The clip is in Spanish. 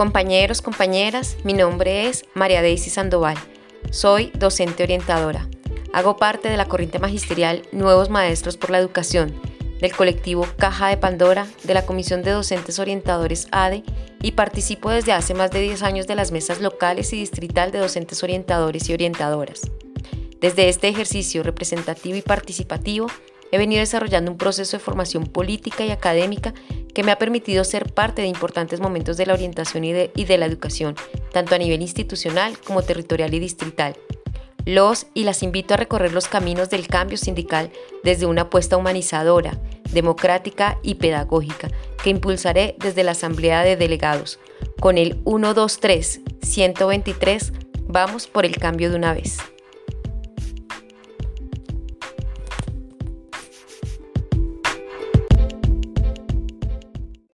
Compañeros, compañeras, mi nombre es María Daisy Sandoval. Soy docente orientadora. Hago parte de la corriente magisterial Nuevos Maestros por la Educación, del colectivo Caja de Pandora, de la Comisión de Docentes Orientadores ADE y participo desde hace más de 10 años de las mesas locales y distrital de docentes orientadores y orientadoras. Desde este ejercicio representativo y participativo, he venido desarrollando un proceso de formación política y académica que me ha permitido ser parte de importantes momentos de la orientación y de, y de la educación, tanto a nivel institucional como territorial y distrital. Los y las invito a recorrer los caminos del cambio sindical desde una apuesta humanizadora, democrática y pedagógica que impulsaré desde la Asamblea de Delegados. Con el 123 123 vamos por el cambio de una vez.